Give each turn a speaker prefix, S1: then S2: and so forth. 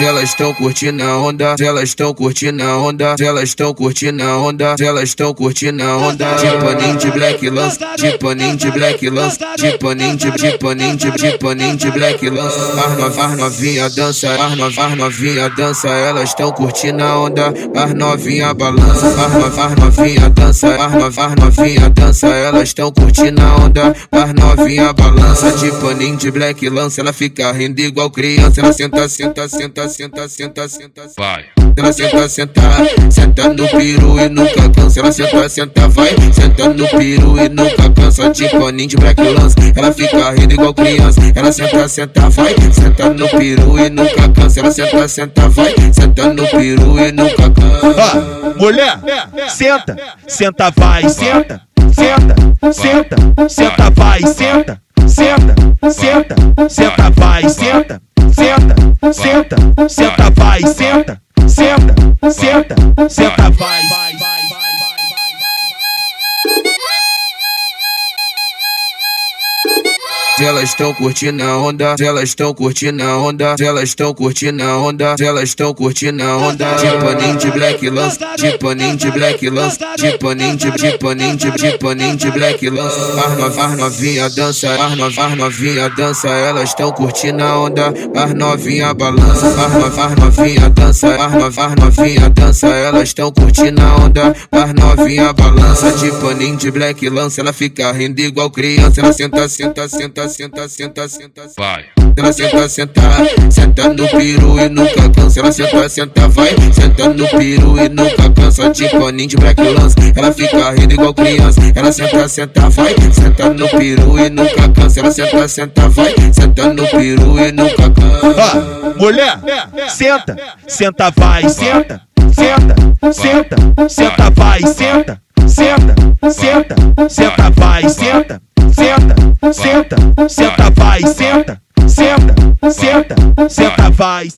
S1: elas estão curtindo a onda, elas estão curtindo a onda, elas estão curtindo a onda, elas estão curtindo a onda. De paninho de black lance, de paninho de black lance, de paninho de de paninho de de paninho de black lance. As novinha, novinha dança, as novinha, novinha dança, elas estão curtindo a onda, as novinha balança, as novinha, novinha dança, as novinha, novinha dança, elas estão curtindo a onda, as novinha balança, de paninho de black lance, ela fica rindo igual criança, ela senta, senta, senta, senta, senta, senta,
S2: vai.
S1: Ela senta, senta, senta no piru e nunca cansa. Ela senta, senta, vai, senta no piru e nunca cansa. Tipo aninho de black lance, ela fica rindo igual criança. Ela senta, senta, vai, senta no piru e nunca cansa. Ela senta, senta, vai, senta no peru e nunca cansa.
S3: Mulher, senta, senta, vai, senta, senta, senta, senta, vai, senta, senta, senta, senta, vai, senta senta, senta, vai, senta, senta, senta, senta, vai.
S1: Elas estão curtindo a onda, elas estão curtindo a onda, elas estão curtindo a onda, elas estão curtindo a onda. De paninho de black lance, de paninho de black lance, de paninho de de paninho de de paninho de black lance. As novinha, novinha dança, as novinha, novinha dança, elas estão curtindo a onda, as novinha balança, as novinha, novinha dança, as novinha, novinha dança, elas estão curtindo a onda, as novinha balança. De paninho de black lance, ela fica rindo igual criança, ela senta, senta, senta senta, senta, senta,
S2: vai.
S1: Ela senta, senta, senta no piru e nunca cansa. Ela senta, senta, vai, senta no piru e nunca cansa. Tipo aninho de black lance, ela fica rindo igual criança. Ela senta, senta, vai, senta no piru e nunca cansa. Ela senta, senta, vai, senta no peru e nunca cansa.
S3: Mulher, senta, senta, vai, senta, senta, senta, senta, vai, senta, senta, senta, senta, vai, senta, senta, senta, vai, senta, senta, senta, senta, vai.